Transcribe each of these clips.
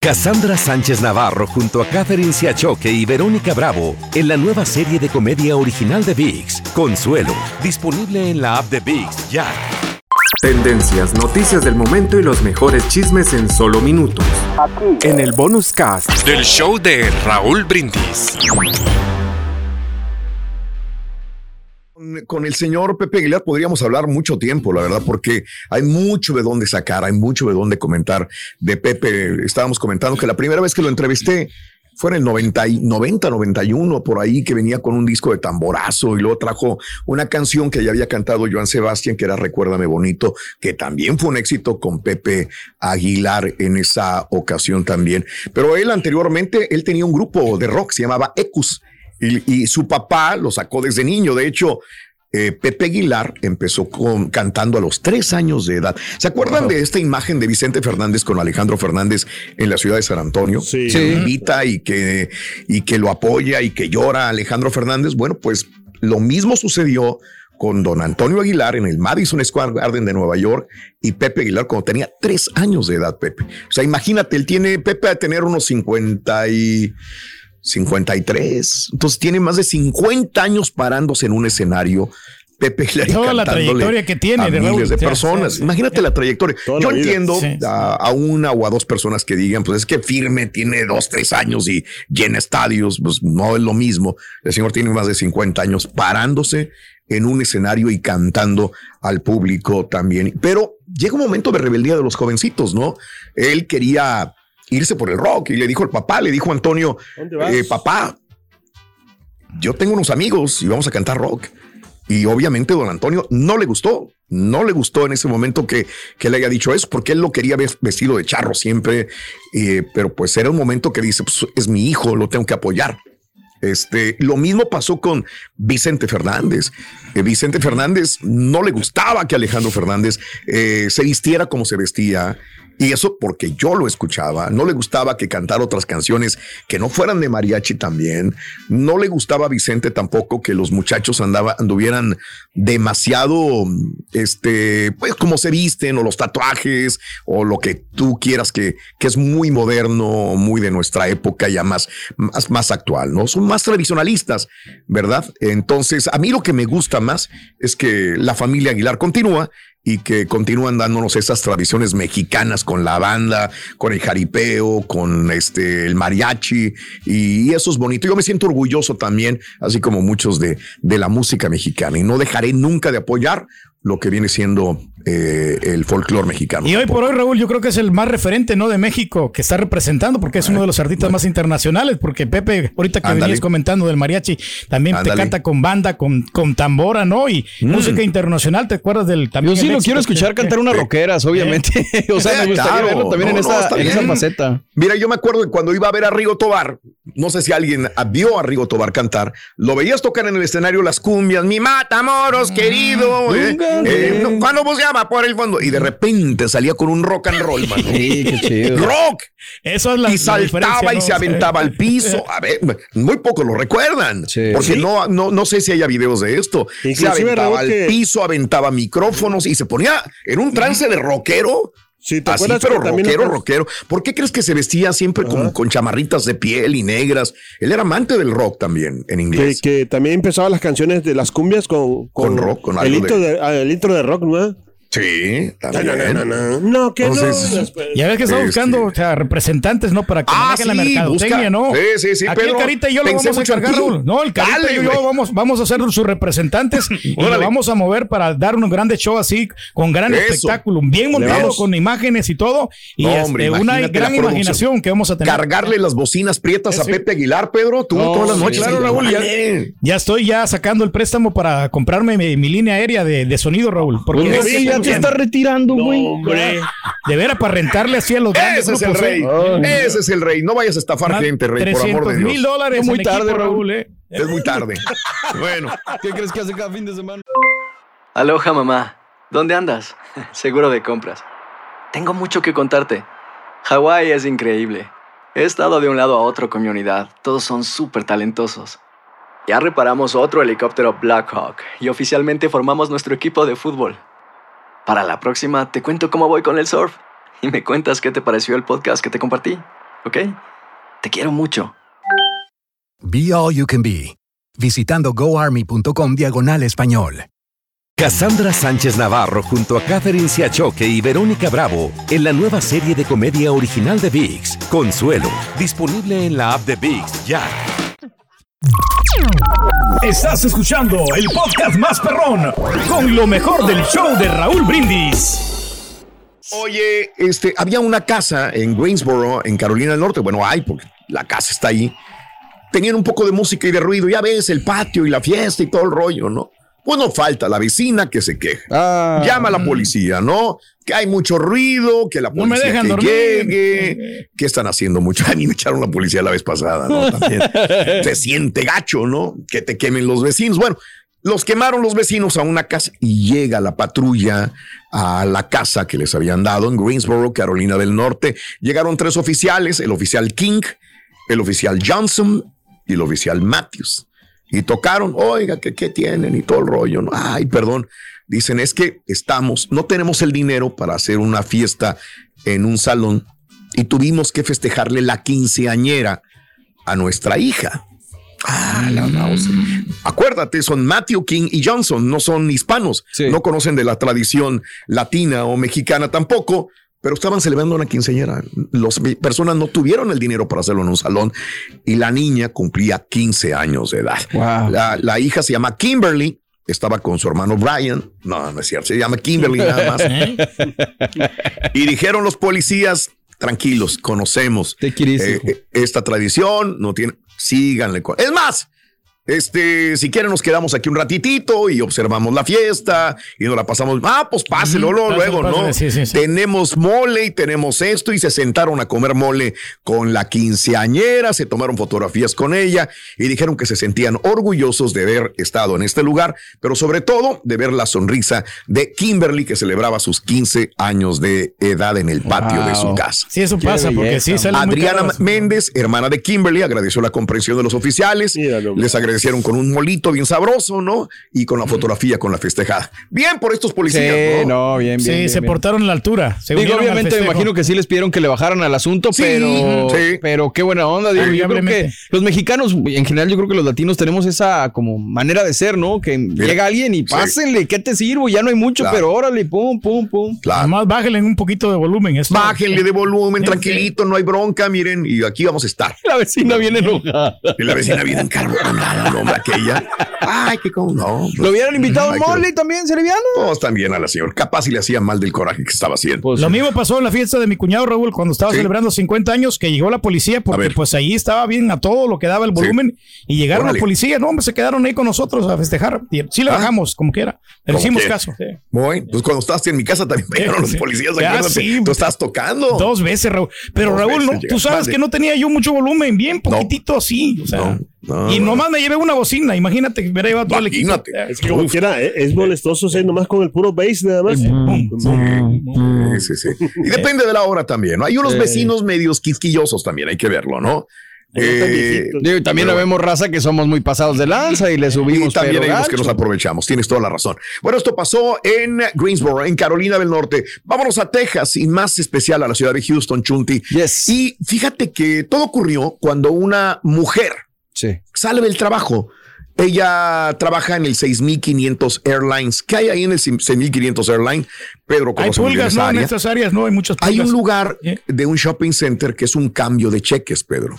Cassandra Sánchez Navarro junto a Catherine Siachoque y Verónica Bravo en la nueva serie de comedia original de VIX, Consuelo, disponible en la app de VIX ya. Tendencias, noticias del momento y los mejores chismes en solo minutos. Aquí. En el bonus cast del show de Raúl Brindis. Con el señor Pepe Aguilar podríamos hablar mucho tiempo, la verdad, porque hay mucho de dónde sacar, hay mucho de dónde comentar de Pepe. Estábamos comentando que la primera vez que lo entrevisté fue en el 90, 90, 91, por ahí, que venía con un disco de tamborazo y luego trajo una canción que ya había cantado Joan Sebastián, que era Recuérdame Bonito, que también fue un éxito con Pepe Aguilar en esa ocasión también. Pero él anteriormente, él tenía un grupo de rock, se llamaba Ecus y, su papá lo sacó desde niño. De hecho, eh, Pepe Aguilar empezó con, cantando a los tres años de edad. ¿Se acuerdan de esta imagen de Vicente Fernández con Alejandro Fernández en la ciudad de San Antonio? Sí. Que lo invita y que, y que lo apoya y que llora Alejandro Fernández. Bueno, pues lo mismo sucedió con don Antonio Aguilar en el Madison Square Garden de Nueva York y Pepe Aguilar cuando tenía tres años de edad, Pepe. O sea, imagínate, él tiene, Pepe a tener unos 50 y 53. Entonces tiene más de 50 años parándose en un escenario. Pepe Hilary Toda la trayectoria que tiene a de miles de personas. Imagínate la trayectoria. Yo entiendo a, una o a dos personas que digan, pues es que firme tiene dos, tres años y llena estadios, pues no es lo mismo. El señor tiene más de 50 años parándose en un escenario y cantando al público también. Pero llega un momento de rebeldía de los jovencitos, ¿no? Él quería irse por el rock. Y le dijo el papá, le dijo Antonio, eh, papá, yo tengo unos amigos y vamos a cantar rock. Y obviamente don Antonio no le gustó, no le gustó en ese momento que, que le haya dicho eso, porque él lo quería vestido de charro siempre, eh, pero pues era un momento que dice, pues es mi hijo, lo tengo que apoyar. Este, lo mismo pasó con Vicente Fernández. Eh, Vicente Fernández no le gustaba que Alejandro Fernández se vistiera como se vestía, y eso porque yo lo escuchaba. No le gustaba que cantara otras canciones que no fueran de mariachi también. No le gustaba a Vicente tampoco que los muchachos anduvieran demasiado, este, pues como se visten o los tatuajes o lo que tú quieras que, que es muy moderno, muy de nuestra época ya más, más, más actual, ¿no? Son más tradicionalistas, ¿verdad? Entonces, a mí lo que me gusta más es que la familia Aguilar continúa y que continúan dándonos esas tradiciones mexicanas con la banda, con el jaripeo, con este el mariachi y, eso es bonito. Yo me siento orgulloso también, así como muchos de, de la música mexicana y no dejaré nunca de apoyar lo que viene siendo eh, el folclore mexicano. Y hoy por hoy, Raúl, yo creo que es el más referente ¿no? de México que está representando, porque es uno de los artistas más internacionales, porque Pepe, ahorita que venías comentando del mariachi, también te canta con banda, con, con tambora, ¿no? Y mm. música internacional, ¿te acuerdas del también? Yo sí lo quiero escuchar cantar unas rockeras, obviamente. o sea, me gustaría verlo también en, esa, faceta. Mira, yo me acuerdo que cuando iba a ver a Rigo Tobar, no sé si alguien vio a Rigo Tobar cantar, lo veías tocar en el escenario las cumbias, mi matamoros, querido. ¿eh? Eh, cuando buscaba por el fondo y de repente salía con un rock and roll, mano. Sí, qué chido. Rock. Eso es la, y saltaba y se aventaba al piso. A ver, muy pocos lo recuerdan. Porque no, no, no sé si haya videos de esto. se aventaba al piso, aventaba micrófonos y se ponía en un trance de rockero. Sí, ¿te Así, pero rockero, rockero. ¿Por qué crees que se vestía siempre con, con, chamarritas de piel y negras? Él era amante del rock también, en inglés. Que, también empezaba las canciones de las cumbias con, con, rock, con el, intro de, ah, el intro de rock, ¿no? Sí, también. No, no, no, no. que Entonces, no. Ya ves que está buscando o sea, representantes, ¿no? Para que ah, sí, la mercadotecnia, ¿no? Sí, sí, sí. Aquí el Carita y yo lo vamos a cargar, No, el Carita y yo vamos, vamos a ser sus representantes y lo vamos a mover para dar un grande show así, con gran espectáculo, bien montado, con imágenes y todo. Y este, una gran imaginación que vamos a tener. Cargarle las bocinas prietas a Pepe Aguilar, Pedro, tú todas las noches. Claro, Raúl. Ya, estoy ya sacando el préstamo para comprarme mi, línea aérea de, sonido, Raúl. Porque te está retirando, güey. hombre. De veras, para rentarle así a los Ese es el rey. Ese es el rey. No vayas a estafar gente, rey, por amor de Dios. mil dólares. Es muy tarde, Raúl. ¿eh? Es muy tarde. bueno. ¿Qué crees que hace cada fin de semana? Aloha, mamá. ¿Dónde andas? Seguro de compras. Tengo mucho que contarte. Hawái es increíble. He estado de un lado a otro con mi unidad. Todos son súper talentosos. Ya reparamos otro helicóptero Blackhawk y oficialmente formamos nuestro equipo de fútbol. Para la próxima te cuento cómo voy con el surf y me cuentas qué te pareció el podcast que te compartí, ¿ok? Te quiero mucho. Be All You Can Be, visitando goarmy.com diagonal español. Cassandra Sánchez Navarro junto a Catherine Siachoque y Verónica Bravo en la nueva serie de comedia original de VIX, Consuelo, disponible en la app de VIX ya. Estás escuchando el podcast más perrón con lo mejor del show de Raúl Brindis. Oye, este, había una casa en Greensboro, en Carolina del Norte. Bueno, hay, porque la casa está ahí. Tenían un poco de música y de ruido. Ya ves, el patio y la fiesta y todo el rollo, ¿no? Pues no falta la vecina que se queja. Ah. Llama a la policía, ¿no? Que hay mucho ruido, que la policía que llegue, que están haciendo mucho. A mí me echaron la policía la vez pasada, ¿no? También se siente gacho, ¿no? Que te quemen los vecinos. Bueno, los quemaron los vecinos a una casa y llega la patrulla a la casa que les habían dado en Greensboro, Carolina del Norte. Llegaron tres oficiales, el oficial King, el oficial Johnson y el oficial Matthews y tocaron, oiga, ¿qué, qué tienen? Y todo el rollo. ¿no? Ay, perdón. Dicen, es que estamos, no tenemos el dinero para hacer una fiesta en un salón y tuvimos que festejarle la quinceañera a nuestra hija. Ah, la mm. Acuérdate, son Matthew King y Johnson, no son hispanos, no conocen de la tradición latina o mexicana tampoco, pero estaban celebrando una quinceañera. Las personas no tuvieron el dinero para hacerlo en un salón y la niña cumplía 15 años de edad. La, hija se llama Kimberly, estaba con su hermano Brian. No, no es cierto, se llama Kimberly nada más. y dijeron los policías, tranquilos, conocemos eh, eh, esta tradición, no tiene, síganle. Es más, este, si quieren, nos quedamos aquí un ratitito y observamos la fiesta y nos la pasamos. Ah, pues páselo luego, ¿no? Tenemos mole y tenemos esto y se sentaron a comer mole con la quinceañera, se tomaron fotografías con ella y dijeron que se sentían orgullosos de haber estado en este lugar, pero sobre todo de ver la sonrisa de Kimberly que celebraba sus 15 años de edad en el patio de su casa. Sí, eso pasa porque sí Adriana Méndez, hermana de Kimberly, agradeció la comprensión de los oficiales, les agradeció hicieron con un molito bien sabroso, ¿no? Y con la fotografía con la festejada. Bien por estos policías, sí, ¿no? bien, bien. Sí, se portaron a la altura. Digo, obviamente me imagino que sí les pidieron que le bajaran al asunto, pero, pero qué buena onda. Digo, yo creo que los mexicanos, en general, yo creo que los latinos tenemos esa como manera de ser, ¿no? Que llega alguien y pásenle, ¿qué te sirvo? Ya no hay mucho, pero órale, pum, pum, pum. Claro. Además, bájenle un poquito de volumen. Bájenle de volumen, tranquilito, no hay bronca, miren, y aquí vamos a estar. La vecina viene enojada. Y la vecina viene encarbonada hombre, aquella. Ay, qué como no. ¿Lo hubieran invitado a Molly también, Serviano? Todos también a la señora. Capaz y le hacía mal del coraje que estaba haciendo. Pues, lo mismo pasó en la fiesta de mi cuñado Raúl cuando estaba celebrando 50 años, que llegó la policía porque pues ahí estaba bien a todo lo que daba el volumen y llegaron la policía. No, hombre, se quedaron ahí con nosotros a festejar. sí le ah. bajamos, como quiera. Le hicimos caso. Muy pues cuando estabas en mi casa también llegaron los policías. Sí, tú estás tocando. Dos veces, Raúl. Pero Raúl, no, tú sabes que no tenía yo mucho volumen, bien poquitito así. O sea, y nomás me llevé una bocina, imagínate que hubiera llevado todo el equipo. Es que como quiera, eh, es molestoso ser nomás con el puro bass nada más. Sí, sí, sí. Y depende de la hora también, ¿no? Hay unos vecinos medios quisquillosos también, hay que verlo, ¿no? Eh, también vemos raza que somos muy pasados de lanza y le subimos. Y también hay unos que nos aprovechamos. Tienes toda la razón. Bueno, esto pasó en Greensboro, en Carolina del Norte. Vámonos a Texas y más especial a la ciudad de Houston, Chunti. Yes. Y fíjate que todo ocurrió cuando una mujer Sale del trabajo. Ella trabaja en el 6500 Airlines. ¿Qué hay ahí en el 6500 Airlines? Pedro, hay pulgas, no, en estas áreas no hay muchas pulgas. Hay un lugar de un shopping center que es un cambio de cheques, Pedro.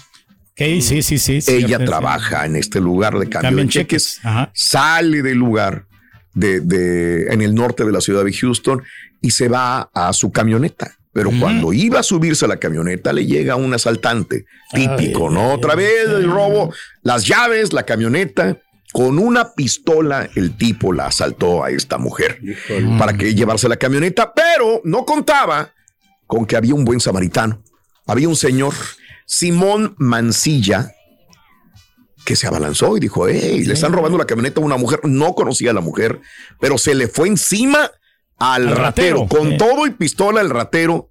sí, sí, sí. Ella trabaja en este lugar de cambio de cheques. Sale del lugar de, de, en el norte de la ciudad de Houston y se va a su camioneta. Pero cuando iba a subirse a la camioneta, le llega un asaltante típico, ¿no? Otra vez el robo, las llaves, la camioneta Con una pistola el tipo la asaltó a esta mujer para que llevarse la camioneta, pero no contaba con que había un buen samaritano. Había un señor, Simón Mancilla, que se abalanzó y dijo, hey, le están robando la camioneta a una mujer. No conocía a la mujer, pero se le fue encima al, ratero, con todo y pistola el ratero.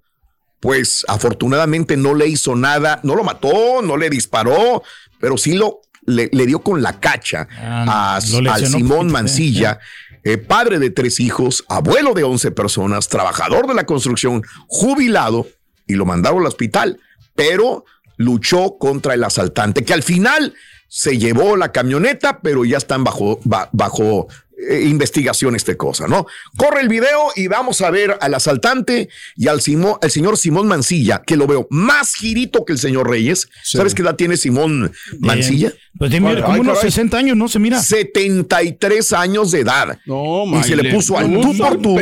Pues afortunadamente no le hizo nada, no lo mató, no le disparó, pero sí lo le, dio con la cacha a, al Simón Mancilla, eh, padre de tres hijos, abuelo de 11 personas, trabajador de la construcción, jubilado, y lo mandaron al hospital, pero luchó contra el asaltante, que al final se llevó la camioneta, pero ya están bajo, bajo eh, investigación esta cosa, ¿no? Corre el video y vamos a ver al asaltante y al el señor Simón Mancilla, que lo veo más girito que el señor Reyes. ¿Sabes qué edad tiene Simón Mancilla? Pues tiene como unos 60 años, ¿no? Se mira. 73 años de edad. No, Y se le puso al tú por tú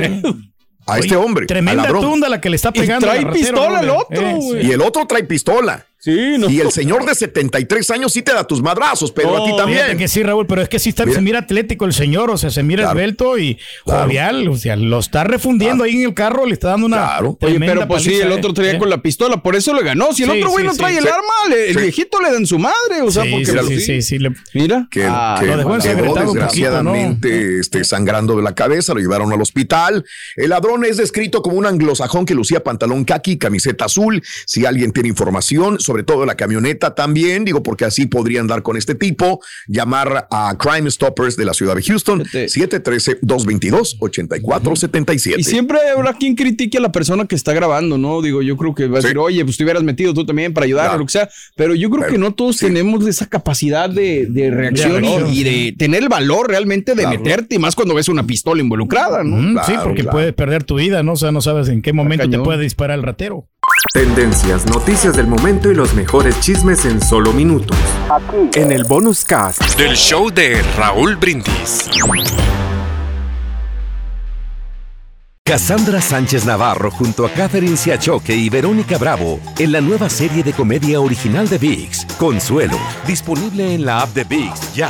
a este hombre. Tremenda tunda la que le está pegando. Y trae pistola el otro. Eh, y el otro trae pistola. Y el señor de 73 años sí te da tus madrazos, pero a ti también. que sí, Raúl, pero es que sí está, se mira atlético el señor, o sea, se mira esbelto y jovial, o sea, lo está refundiendo ahí en el carro, le está dando una. Claro. Oye, pero pues sí, el otro traía ¿eh? con la pistola, por eso le ganó. Si el otro güey no trae el arma, el viejito le dan su madre, o sea, porque. Sí, sí, sí. Mira. Que, ah, lo dejó desgraciadamente este, sangrando de la cabeza, lo llevaron al hospital. El ladrón es descrito como un anglosajón que lucía pantalón kaki, camiseta azul. Si alguien tiene información sobre todo la camioneta también, digo, porque así podrían dar con este tipo, llamar a Crime Stoppers de la ciudad de Houston, 713-222-8477. Y siempre habrá quien critique a la persona que está grabando, ¿no? Digo, yo creo que va a decir, oye, pues te hubieras metido tú también para ayudar o lo que sea, pero yo creo que no todos tenemos esa capacidad de, reacción y, de tener el valor realmente de meterte, y más cuando ves una pistola involucrada, ¿no? sí, porque puedes perder tu vida, ¿no? O sea, no sabes en qué momento te puede disparar el ratero. Tendencias, noticias del momento y los mejores chismes en solo minutos. Aquí. En el bonus cast del show de Raúl Brindis. Cassandra Sánchez Navarro junto a Catherine Siachoque y Verónica Bravo en la nueva serie de comedia original de VIX, Consuelo, disponible en la app de VIX ya.